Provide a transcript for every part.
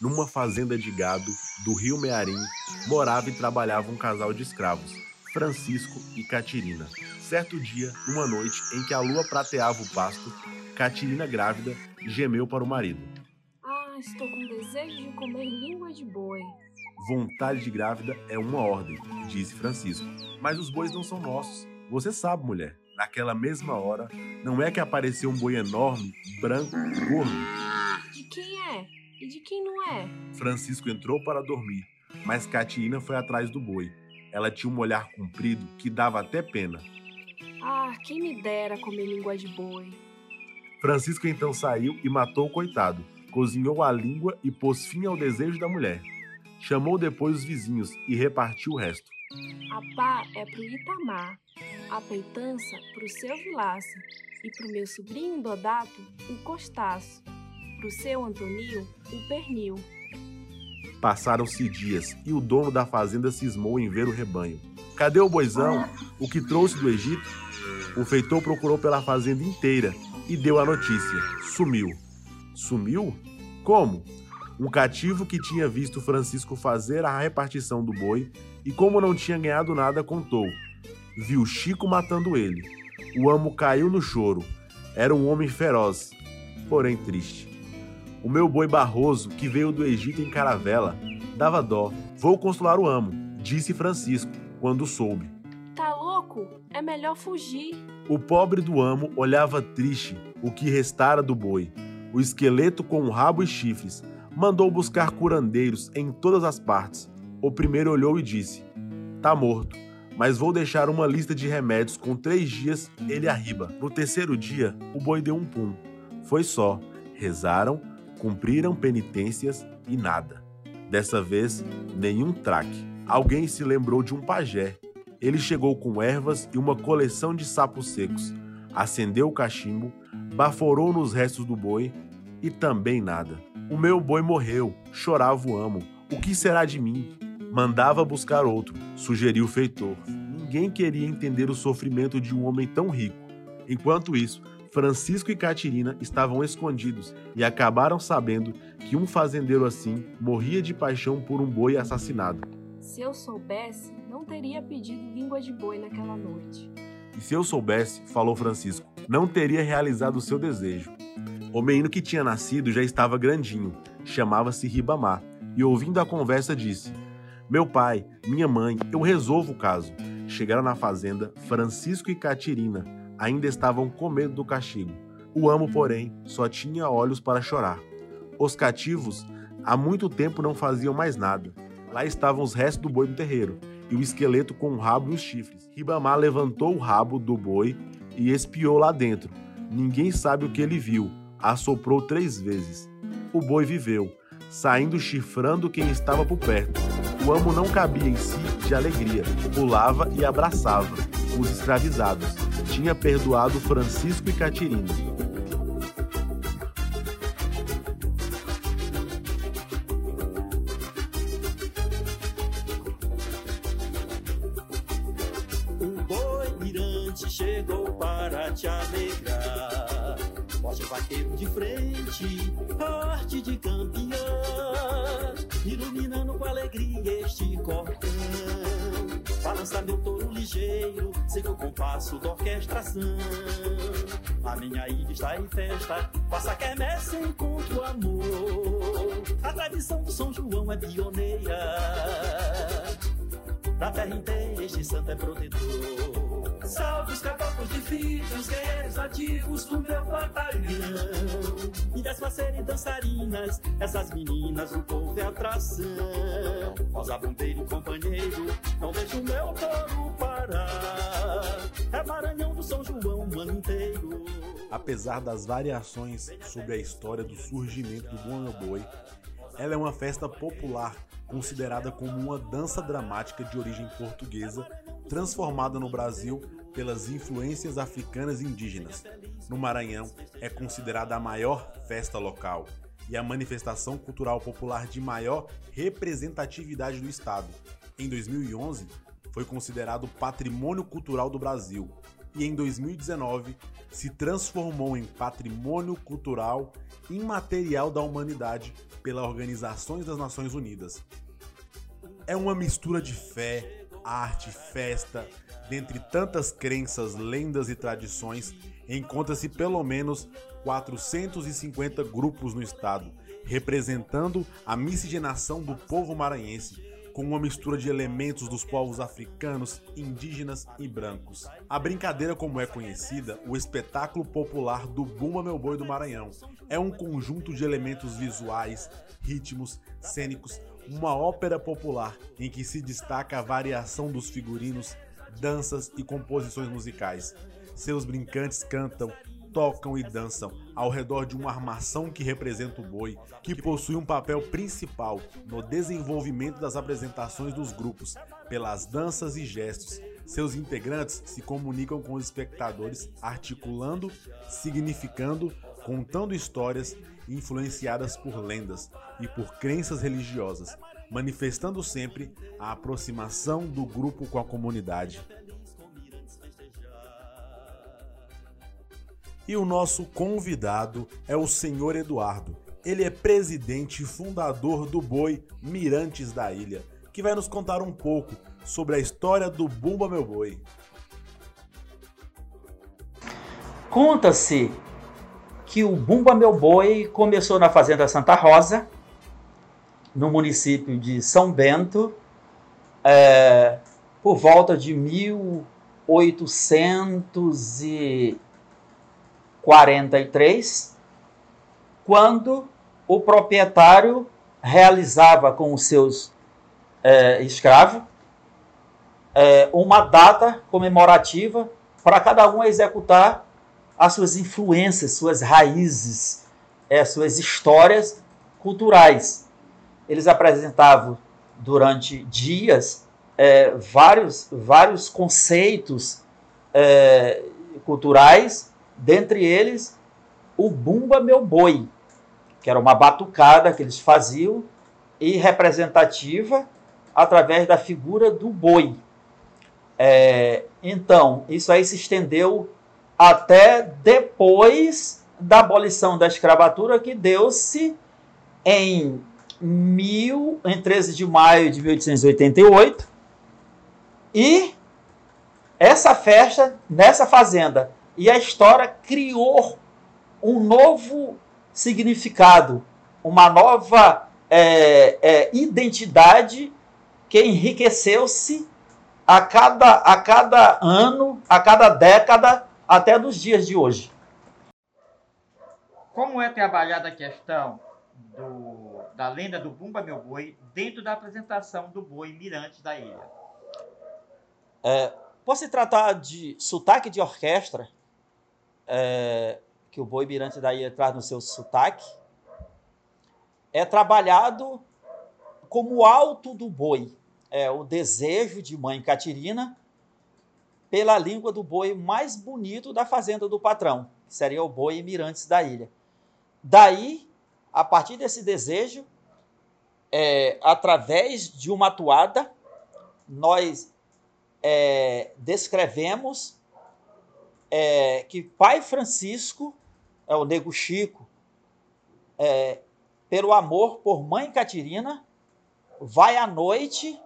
numa fazenda de gado do Rio Mearim, morava e trabalhava um casal de escravos, Francisco e Catirina. Certo dia, uma noite em que a lua prateava o pasto, Catirina grávida gemeu para o marido. Ah, estou com desejo de comer língua de boi. Vontade de grávida é uma ordem, disse Francisco. Mas os bois não são nossos. Você sabe, mulher. Naquela mesma hora, não é que apareceu um boi enorme, branco, gordo. De quem é? E de quem não é? Francisco entrou para dormir, mas Catirina foi atrás do boi. Ela tinha um olhar comprido que dava até pena. Ah, quem me dera comer língua de boi. Francisco então saiu e matou o coitado, cozinhou a língua e pôs fim ao desejo da mulher. Chamou depois os vizinhos e repartiu o resto. A pá é pro Itamar, a peitança pro seu Vilaça e pro meu sobrinho Dodato o costaço, pro seu Antonio o pernil. Passaram-se dias e o dono da fazenda cismou em ver o rebanho. Cadê o boizão? O que trouxe do Egito? O feitor procurou pela fazenda inteira e deu a notícia. Sumiu. Sumiu? Como? Um cativo que tinha visto Francisco fazer a repartição do boi e, como não tinha ganhado nada, contou. Viu Chico matando ele. O amo caiu no choro. Era um homem feroz, porém triste. O meu boi Barroso, que veio do Egito em caravela, dava dó. Vou consolar o amo, disse Francisco, quando soube. Tá louco? É melhor fugir. O pobre do amo olhava triste o que restara do boi, o esqueleto com o rabo e chifres. Mandou buscar curandeiros em todas as partes. O primeiro olhou e disse: Tá morto, mas vou deixar uma lista de remédios com três dias ele arriba. No terceiro dia, o boi deu um pum. Foi só. Rezaram, cumpriram penitências e nada. Dessa vez, nenhum traque. Alguém se lembrou de um pajé. Ele chegou com ervas e uma coleção de sapos secos. Acendeu o cachimbo, baforou nos restos do boi e também nada. O meu boi morreu, chorava o amo. O que será de mim? Mandava buscar outro, sugeriu o feitor. Ninguém queria entender o sofrimento de um homem tão rico. Enquanto isso, Francisco e Catirina estavam escondidos e acabaram sabendo que um fazendeiro assim morria de paixão por um boi assassinado. Se eu soubesse, não teria pedido língua de boi naquela noite. E se eu soubesse, falou Francisco, não teria realizado o seu desejo. O menino que tinha nascido já estava grandinho, chamava-se Ribamar, e ouvindo a conversa disse: Meu pai, minha mãe, eu resolvo o caso. Chegaram na fazenda Francisco e Catirina, ainda estavam com medo do castigo. O amo, porém, só tinha olhos para chorar. Os cativos há muito tempo não faziam mais nada. Lá estavam os restos do boi no terreiro, e o esqueleto com o rabo e os chifres. Ribamar levantou o rabo do boi e espiou lá dentro. Ninguém sabe o que ele viu. Assoprou três vezes. O boi viveu, saindo chifrando quem estava por perto. O amo não cabia em si de alegria, pulava e abraçava os escravizados. Tinha perdoado Francisco e Catirina. Um boi mirante chegou para te alegrar. Forte vaqueiro de frente, arte de campeão, iluminando com alegria este cordão. Balança meu touro ligeiro, segue o compasso da orquestração. A minha ilha está em festa, faça quermesse encontro amor. A tradição do São João é pioneira. Da terra inteira este santo é protetor. Salve os caboclos de filhos, guerreiros ativos do meu batalhão. E das parceiras dançarinas, essas meninas o povo é atração. Rosa bombeiro companheiro, não deixa o meu touro parar. É Maranhão do São João o ano inteiro. Apesar das variações sobre a história do surgimento do Bom Boi, ela é uma festa popular considerada como uma dança dramática de origem portuguesa, transformada no Brasil pelas influências africanas e indígenas. No Maranhão, é considerada a maior festa local e a manifestação cultural popular de maior representatividade do estado. Em 2011, foi considerado Patrimônio Cultural do Brasil. e em 2019 se transformou em patrimônio cultural imaterial da humanidade pela Organizações das Nações Unidas. É uma mistura de fé, arte, festa, dentre tantas crenças, lendas e tradições, encontra-se pelo menos 450 grupos no estado, representando a miscigenação do povo maranhense, com uma mistura de elementos dos povos africanos, indígenas e brancos. A brincadeira, como é conhecida, o espetáculo popular do Bumba Meu Boi do Maranhão, é um conjunto de elementos visuais, ritmos, cênicos, uma ópera popular em que se destaca a variação dos figurinos, danças e composições musicais. Seus brincantes cantam, tocam e dançam ao redor de uma armação que representa o boi, que possui um papel principal no desenvolvimento das apresentações dos grupos, pelas danças e gestos. Seus integrantes se comunicam com os espectadores, articulando, significando, contando histórias influenciadas por lendas e por crenças religiosas, manifestando sempre a aproximação do grupo com a comunidade. E o nosso convidado é o senhor Eduardo. Ele é presidente e fundador do Boi Mirantes da Ilha, que vai nos contar um pouco sobre a história do Bumba Meu Boi. Conta-se que o Bumba Meu Boi começou na Fazenda Santa Rosa, no município de São Bento, é, por volta de 1800 e 43, quando o proprietário realizava com os seus é, escravos é, uma data comemorativa para cada um executar as suas influências, suas raízes, é, suas histórias culturais. Eles apresentavam durante dias é, vários, vários conceitos é, culturais Dentre eles, o Bumba Meu Boi, que era uma batucada que eles faziam e representativa através da figura do boi. É, então, isso aí se estendeu até depois da abolição da escravatura, que deu-se em, mil, em 13 de maio de 1888. E essa festa, nessa fazenda, e a história criou um novo significado, uma nova é, é, identidade que enriqueceu-se a cada, a cada ano, a cada década, até dos dias de hoje. Como é trabalhada a questão do, da lenda do Bumba Meu Boi dentro da apresentação do boi Mirante da ilha? É, por se tratar de sotaque de orquestra, é, que o boi mirante daí traz no seu sotaque, é trabalhado como o alto do boi, é o desejo de mãe Catirina pela língua do boi mais bonito da fazenda do patrão, que seria o boi Mirantes da ilha. Daí, a partir desse desejo, é, através de uma atuada, nós é, descrevemos é, que Pai Francisco, é o Nego Chico, é, pelo amor por Mãe Catirina, vai à noite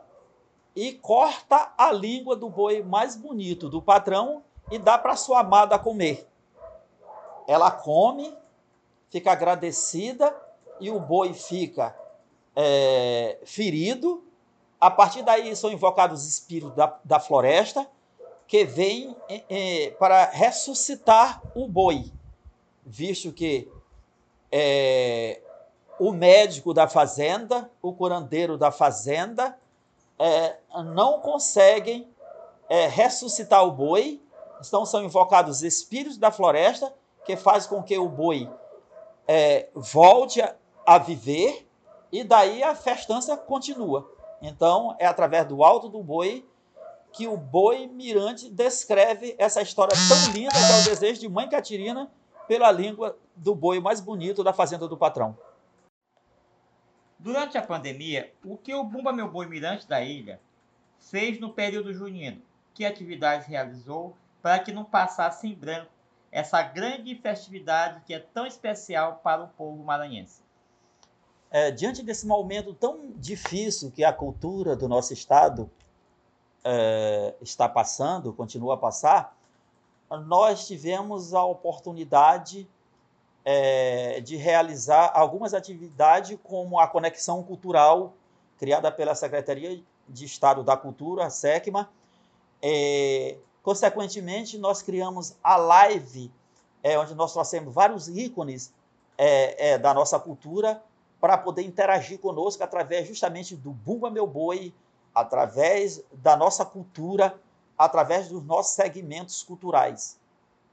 e corta a língua do boi mais bonito do patrão e dá para sua amada comer. Ela come, fica agradecida e o boi fica é, ferido. A partir daí são invocados os espíritos da, da floresta que vem é, para ressuscitar o boi, visto que é, o médico da fazenda, o curandeiro da fazenda, é, não conseguem é, ressuscitar o boi, então são invocados espíritos da floresta, que faz com que o boi é, volte a, a viver, e daí a festança continua. Então, é através do alto do boi que o boi mirante descreve essa história tão linda que é o desejo de mãe Catirina pela língua do boi mais bonito da fazenda do patrão. Durante a pandemia, o que o Bumba Meu Boi Mirante da Ilha fez no período junino? Que atividades realizou para que não passasse em branco essa grande festividade que é tão especial para o povo maranhense. É, diante desse momento tão difícil que a cultura do nosso estado é, está passando, continua a passar, nós tivemos a oportunidade é, de realizar algumas atividades, como a conexão cultural criada pela Secretaria de Estado da Cultura, a SECMA. É, consequentemente, nós criamos a live, é, onde nós trouxemos vários ícones é, é, da nossa cultura para poder interagir conosco através justamente do Bumba Meu Boi, através da nossa cultura, através dos nossos segmentos culturais.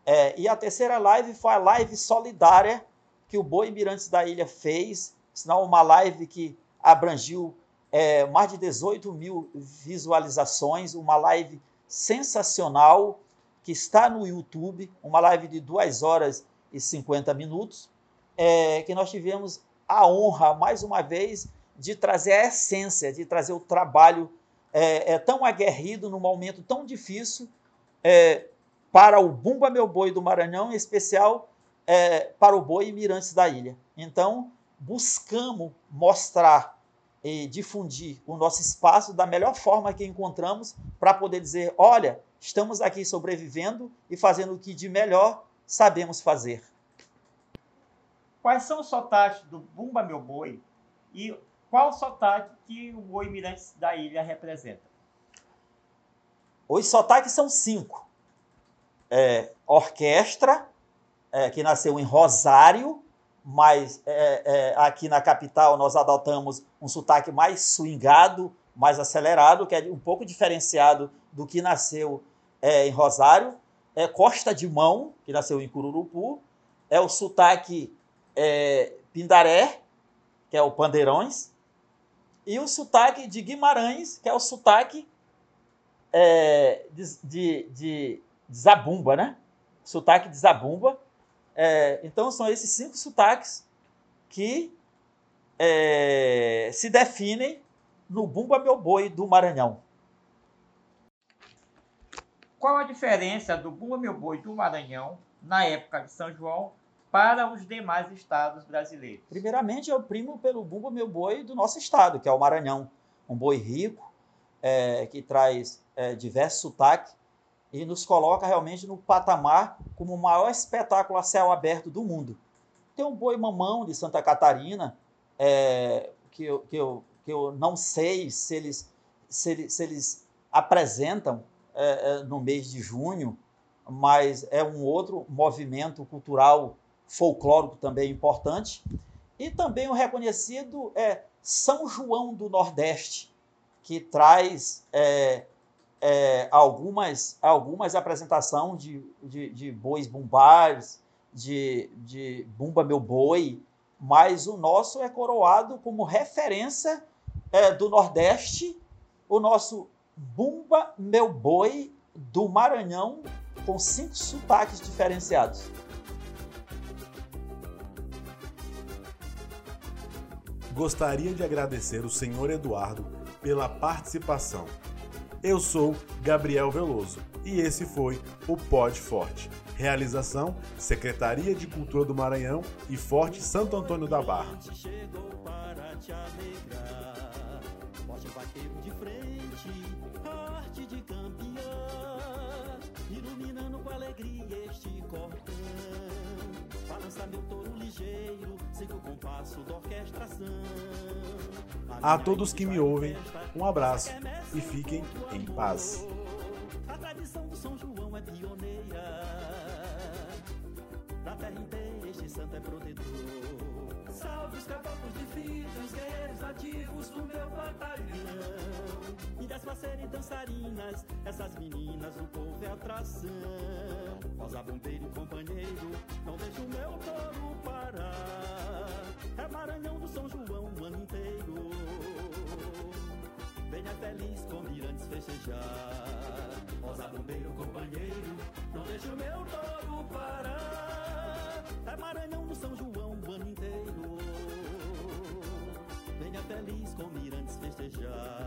É, e a terceira live foi a live solidária que o Boi Mirantes da Ilha fez, sinal uma live que abrangiu é, mais de 18 mil visualizações, uma live sensacional que está no YouTube, uma live de 2 horas e 50 minutos, é, que nós tivemos a honra, mais uma vez, de trazer a essência, de trazer o trabalho é, é tão aguerrido num momento tão difícil é, para o Bumba Meu Boi do Maranhão, em especial é, para o Boi Mirantes da Ilha. Então, buscamos mostrar e difundir o nosso espaço da melhor forma que encontramos para poder dizer: olha, estamos aqui sobrevivendo e fazendo o que de melhor sabemos fazer. Quais são os sotaques do Bumba Meu Boi e qual o sotaque que o Boi Mirantes da Ilha representa? Os sotaques são cinco. É, orquestra, é, que nasceu em Rosário, mas é, é, aqui na capital nós adotamos um sotaque mais swingado, mais acelerado, que é um pouco diferenciado do que nasceu é, em Rosário. É Costa de Mão, que nasceu em Cururupu. É o sotaque é, Pindaré, que é o Pandeirões e o sotaque de Guimarães, que é o sotaque de, de, de, Zabumba, né? Sotaque de Zabumba. É, então, são esses cinco sotaques que é, se definem no Bumba Meu Boi do Maranhão. Qual a diferença do Bumba Meu Boi do Maranhão na época de São João para os demais estados brasileiros? Primeiramente, eu primo pelo Bumba Meu Boi do nosso estado, que é o Maranhão. Um boi rico, é, que traz é, diversos sotaques e nos coloca realmente no patamar como o maior espetáculo a céu aberto do mundo. Tem um boi mamão de Santa Catarina, é, que, eu, que, eu, que eu não sei se eles, se eles, se eles apresentam é, é, no mês de junho, mas é um outro movimento cultural folclórico também importante, e também o reconhecido é São João do Nordeste, que traz é, algumas, algumas apresentações de, de, de bois bumbares, de, de Bumba Meu Boi, mas o nosso é coroado como referência é, do Nordeste, o nosso Bumba Meu Boi do Maranhão, com cinco sotaques diferenciados. gostaria de agradecer o senhor Eduardo pela participação. Eu sou Gabriel Veloso e esse foi o Pod Forte. Realização: Secretaria de Cultura do Maranhão e Forte Santo Antônio da Barra. Iluminando com alegria este cordão. Balança meu touro ligeiro, siga o compasso da orquestração. A todos que me ouvem, um abraço e fiquem em paz. A tradição do São João é pioneira. Da terra inteira este santo é protetor. Salve os caboclos de fitas, guerreiros ativos do meu batalhão. E das parceiras e dançarinas, essas meninas, o povo é atração. Rosa, bombeiro companheiro, não deixa o meu touro parar. É Maranhão do São João o ano inteiro. Venha feliz com mirantes festejar. Rosa, bombeiro, companheiro, não deixa o meu touro parar. É Maranhão do São João feliz com mirantes festejar.